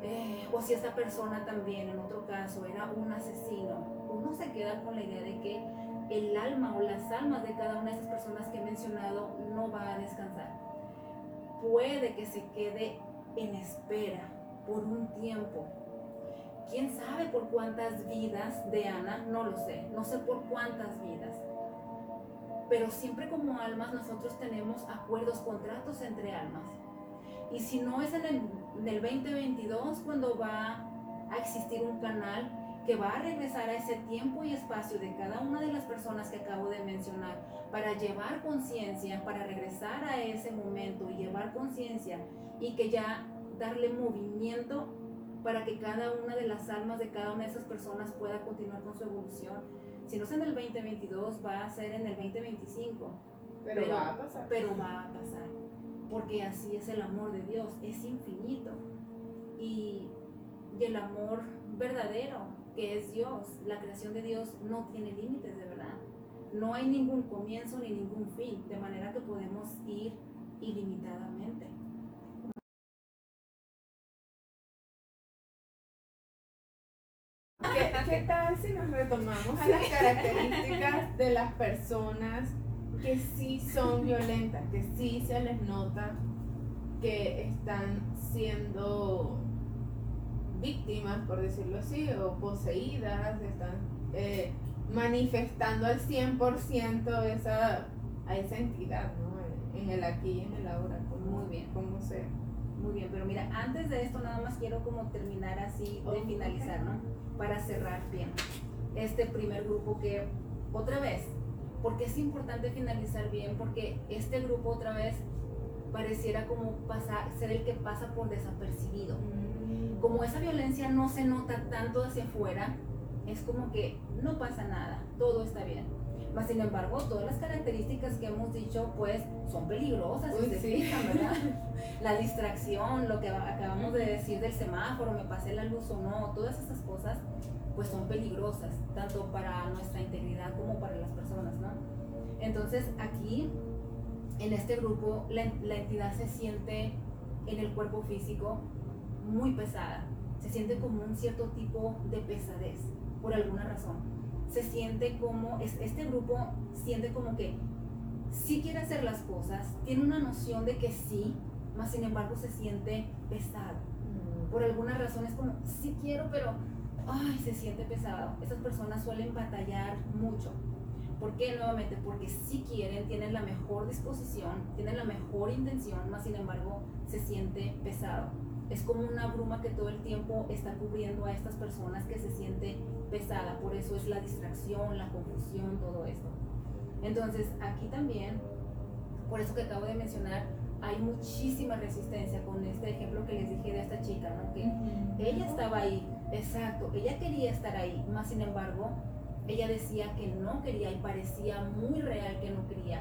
Eh, o si esta persona también en otro caso era un asesino, uno se queda con la idea de que el alma o las almas de cada una de esas personas que he mencionado no va a descansar. Puede que se quede en espera por un tiempo. ¿Quién sabe por cuántas vidas de Ana? No lo sé, no sé por cuántas vidas. Pero siempre como almas nosotros tenemos acuerdos, contratos entre almas. Y si no es en el, en el 2022 cuando va a existir un canal que va a regresar a ese tiempo y espacio de cada una de las personas que acabo de mencionar para llevar conciencia, para regresar a ese momento y llevar conciencia y que ya darle movimiento para que cada una de las almas de cada una de esas personas pueda continuar con su evolución. Si no es en el 2022, va a ser en el 2025. Pero, pero va a pasar. Pero va a pasar. Porque así es el amor de Dios, es infinito. Y, y el amor verdadero que es Dios. La creación de Dios no tiene límites, de verdad. No hay ningún comienzo ni ningún fin, de manera que podemos ir ilimitadamente. ¿Qué, ¿Qué, tal si nos retomamos a las características de las personas que sí son violentas, que sí se les nota que están siendo víctimas, por decirlo así, o poseídas, están eh, manifestando al 100% esa, a esa entidad, ¿no? En el aquí y en el ahora, como, muy bien, como sea. Muy bien, pero mira, antes de esto nada más quiero como terminar así de finalizar, ¿no? Para cerrar bien este primer grupo que otra vez, porque es importante finalizar bien, porque este grupo otra vez pareciera como pasar, ser el que pasa por desapercibido. Mm como esa violencia no se nota tanto hacia afuera, es como que no pasa nada, todo está bien. Mas, sin embargo, todas las características que hemos dicho, pues, son peligrosas, Uy, se sí. fijan, ¿verdad? La distracción, lo que acabamos de decir del semáforo, me pasé la luz o no, todas esas cosas, pues, son peligrosas, tanto para nuestra integridad como para las personas, ¿no? Entonces, aquí, en este grupo, la, la entidad se siente en el cuerpo físico muy pesada, se siente como un cierto tipo de pesadez, por alguna razón. Se siente como, es- este grupo siente como que sí quiere hacer las cosas, tiene una noción de que sí, mas sin embargo se siente pesado. Por alguna razón es como, sí quiero, pero, ay, se siente pesado. Estas personas suelen batallar mucho. ¿Por qué? Nuevamente, porque sí quieren, tienen la mejor disposición, tienen la mejor intención, mas sin embargo se siente pesado. Es como una bruma que todo el tiempo está cubriendo a estas personas que se siente pesada. Por eso es la distracción, la confusión, todo esto. Entonces, aquí también, por eso que acabo de mencionar, hay muchísima resistencia con este ejemplo que les dije de esta chica, ¿no? Que ella estaba ahí, exacto, ella quería estar ahí, más sin embargo, ella decía que no quería y parecía muy real que no quería.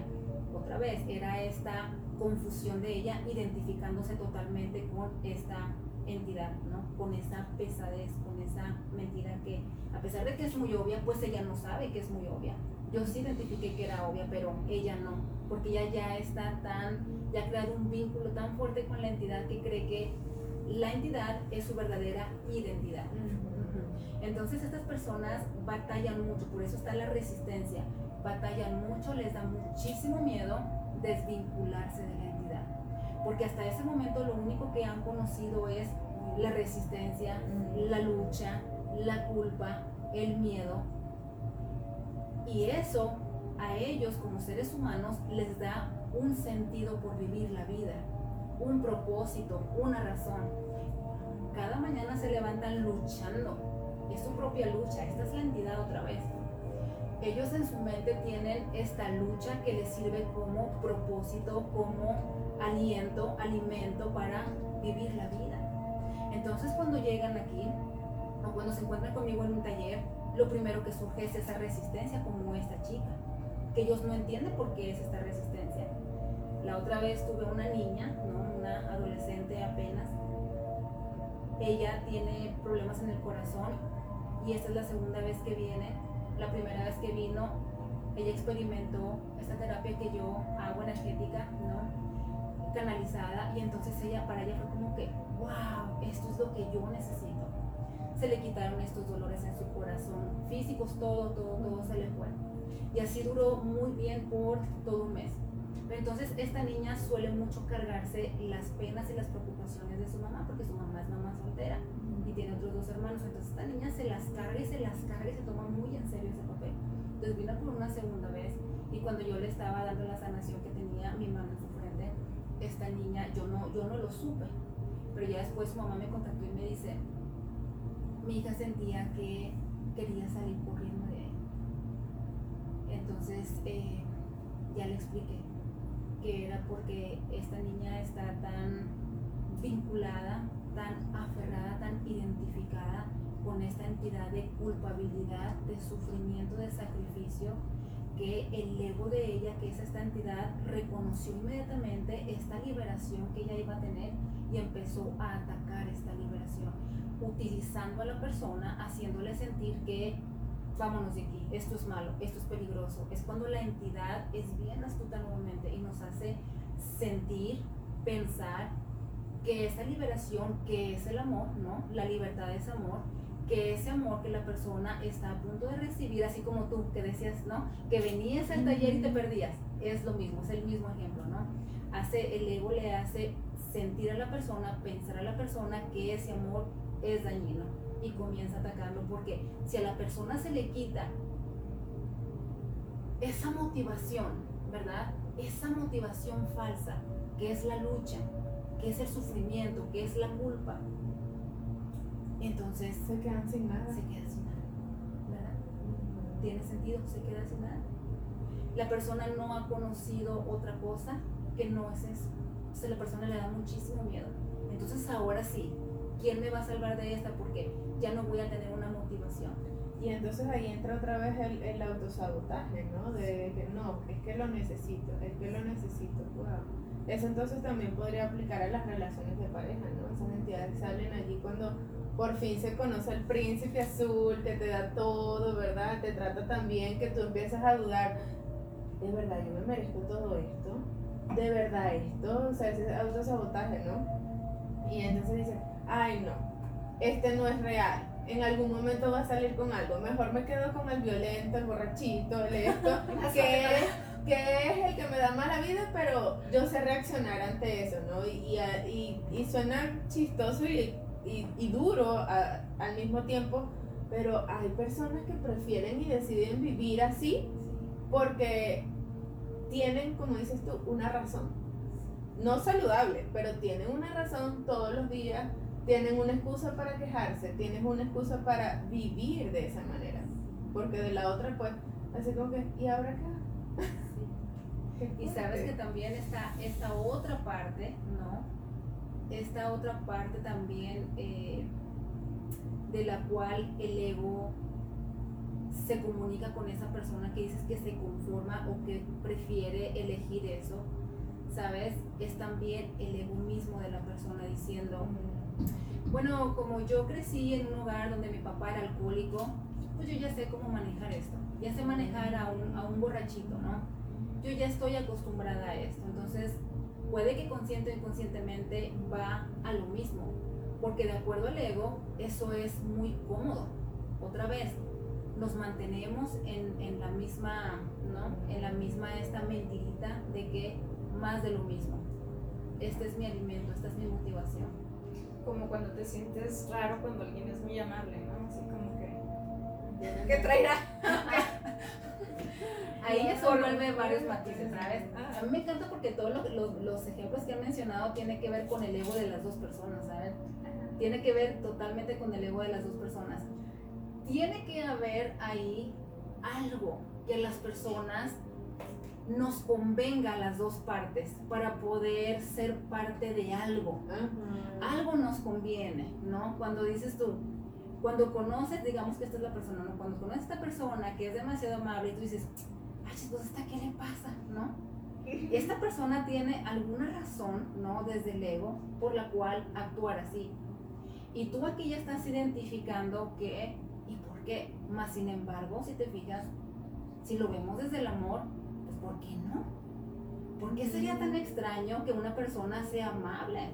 Otra vez, era esta confusión de ella identificándose totalmente con esta entidad, ¿no? Con esa pesadez, con esa mentira que, a pesar de que es muy obvia, pues ella no sabe que es muy obvia. Yo sí identifiqué que era obvia, pero ella no, porque ella ya está tan, ya ha creado un vínculo tan fuerte con la entidad que cree que la entidad es su verdadera identidad. Entonces estas personas batallan mucho, por eso está la resistencia, batallan mucho, les da muchísimo miedo desvincularse de la entidad, porque hasta ese momento lo único que han conocido es la resistencia, la lucha, la culpa, el miedo, y eso a ellos como seres humanos les da un sentido por vivir la vida, un propósito, una razón. Cada mañana se levantan luchando, es su propia lucha, esta es la entidad otra vez. Ellos en su mente tienen esta lucha que les sirve como propósito, como aliento, alimento para vivir la vida. Entonces cuando llegan aquí o cuando se encuentran conmigo en un taller, lo primero que surge es esa resistencia como esta chica, que ellos no entienden por qué es esta resistencia. La otra vez tuve una niña, ¿no? una adolescente apenas, ella tiene problemas en el corazón y esta es la segunda vez que viene. La primera vez que vino, ella experimentó esta terapia que yo hago energética, ¿no? canalizada y entonces ella para ella fue como que, wow, esto es lo que yo necesito. Se le quitaron estos dolores en su corazón, físicos, todo, todo, todo se le fue. Y así duró muy bien por todo un mes. Pero entonces esta niña suele mucho cargarse las penas y las preocupaciones de su mamá, porque su mamá es mamá soltera tiene otros dos hermanos. Entonces esta niña se las carga y se las carga y se toma muy en serio ese papel. Entonces vino por una segunda vez y cuando yo le estaba dando la sanación que tenía mi mano en su frente, esta niña, yo no, yo no lo supe. Pero ya después su mamá me contactó y me dice, mi hija sentía que quería salir corriendo de ahí. Entonces eh, ya le expliqué que era porque esta niña está tan vinculada, tan aferrada, tan identificada con esta entidad de culpabilidad, de sufrimiento, de sacrificio, que el ego de ella, que es esta entidad, reconoció inmediatamente esta liberación que ella iba a tener y empezó a atacar esta liberación, utilizando a la persona, haciéndole sentir que vámonos de aquí, esto es malo, esto es peligroso. Es cuando la entidad es bien astuta nuevamente y nos hace sentir, pensar que esa liberación, que es el amor, ¿no? La libertad es amor, que ese amor que la persona está a punto de recibir, así como tú que decías, ¿no? Que venías al taller y te perdías. Es lo mismo, es el mismo ejemplo, ¿no? Hace, el ego le hace sentir a la persona, pensar a la persona que ese amor es dañino y comienza a atacarlo porque si a la persona se le quita esa motivación, ¿verdad? Esa motivación falsa, que es la lucha, que es el sufrimiento, que es la culpa, entonces Se quedan sin nada. se queda sin nada, ¿verdad? ¿Tiene sentido? Se queda sin nada. La persona no ha conocido otra cosa que no es eso. Entonces la persona le da muchísimo miedo. Entonces ahora sí, ¿quién me va a salvar de esta? Porque ya no voy a tener una motivación. Y entonces ahí entra otra vez el, el autosabotaje, ¿no? De que no, es que lo necesito, es que lo necesito. Wow. Eso entonces también podría aplicar a las relaciones de pareja, ¿no? Esas entidades salen allí cuando por fin se conoce el príncipe azul, que te da todo, ¿verdad? Te trata tan bien que tú empiezas a dudar, ¿de verdad yo me merezco todo esto? ¿De verdad esto? O sea, ese autosabotaje, ¿no? Y entonces dices, ay no, este no es real. En algún momento va a salir con algo. Mejor me quedo con el violento, el borrachito, el esto, que que es el que me da mala vida, pero yo sé reaccionar ante eso, ¿no? Y, y, y, suena chistoso y, y duro al mismo tiempo, pero hay personas que prefieren y deciden vivir así porque tienen, como dices tú, una razón. No saludable, pero tienen una razón todos los días tienen una excusa para quejarse, tienes una excusa para vivir de esa manera. Porque de la otra, pues, así como que, ¿y ahora qué? y sabes que también está esta otra parte, ¿no? Esta otra parte también eh, de la cual el ego se comunica con esa persona que dices que se conforma o que prefiere elegir eso, ¿sabes? Es también el ego mismo de la persona diciendo, bueno, como yo crecí en un hogar donde mi papá era alcohólico, pues yo ya sé cómo manejar esto. Ya sé manejar a un, a un borrachito, ¿no? Yo ya estoy acostumbrada a esto. Entonces, puede que consciente o inconscientemente va a lo mismo. Porque de acuerdo al ego, eso es muy cómodo. Otra vez, nos mantenemos en, en la misma, ¿no? En la misma esta mentirita de que más de lo mismo. Este es mi alimento, esta es mi motivación como cuando te sientes raro cuando alguien es muy amable, ¿no? Así como que. ¿Qué traerá? Ahí ya se vuelve varios matices, ¿sabes? A mí me encanta porque todos los, los, ejemplos que han mencionado tienen que ver con el ego de las dos personas, ¿sabes? Tiene que ver totalmente con el ego de las dos personas. Tiene que haber ahí algo que las personas nos convenga a las dos partes para poder ser parte de algo. Algo nos conviene, ¿no? Cuando dices tú, cuando conoces, digamos que esta es la persona, ¿no? Cuando conoces a esta persona que es demasiado amable y tú dices, ay, pues esta qué le pasa, ¿no? Esta persona tiene alguna razón, ¿no? Desde el ego por la cual actuar así. Y tú aquí ya estás identificando qué y por qué. Más sin embargo, si te fijas, si lo vemos desde el amor, ¿por qué no? ¿Por qué sería tan extraño que una persona sea amable?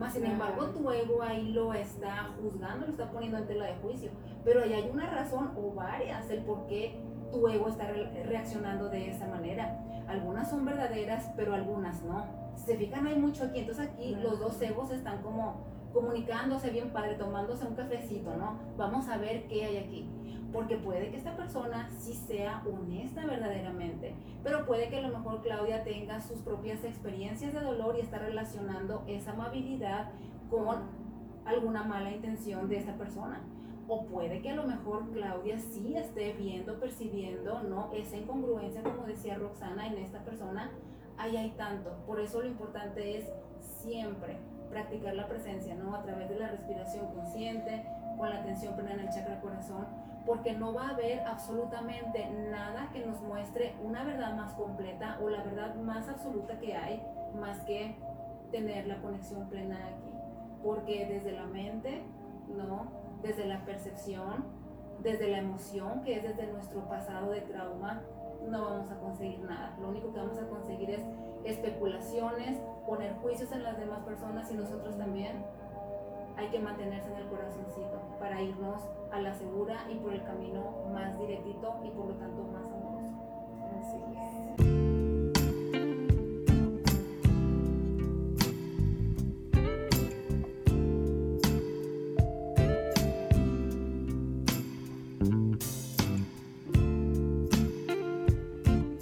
Más sin embargo, tu ego ahí lo está juzgando, lo está poniendo en tela de juicio. Pero ahí hay una razón o varias el por qué tu ego está reaccionando de esa manera. Algunas son verdaderas, pero algunas no. Si se fijan, hay mucho aquí. Entonces aquí los dos egos están como comunicándose bien padre, tomándose un cafecito, ¿no? Vamos a ver qué hay aquí porque puede que esta persona sí sea honesta verdaderamente, pero puede que a lo mejor Claudia tenga sus propias experiencias de dolor y está relacionando esa amabilidad con alguna mala intención de esa persona. O puede que a lo mejor Claudia sí esté viendo, percibiendo, ¿no? Esa incongruencia, como decía Roxana, en esta persona. Ahí hay tanto. Por eso lo importante es siempre practicar la presencia, ¿no? A través de la respiración consciente, con la atención plena en el chakra corazón, porque no va a haber absolutamente nada que nos muestre una verdad más completa o la verdad más absoluta que hay, más que tener la conexión plena aquí. Porque desde la mente, ¿no? Desde la percepción, desde la emoción, que es desde nuestro pasado de trauma, no vamos a conseguir nada. Lo único que vamos a conseguir es especulaciones, poner juicios en las demás personas y nosotros también. Hay que mantenerse en el corazoncito para irnos a la segura y por el camino más directito y por lo tanto más amoroso. Así es.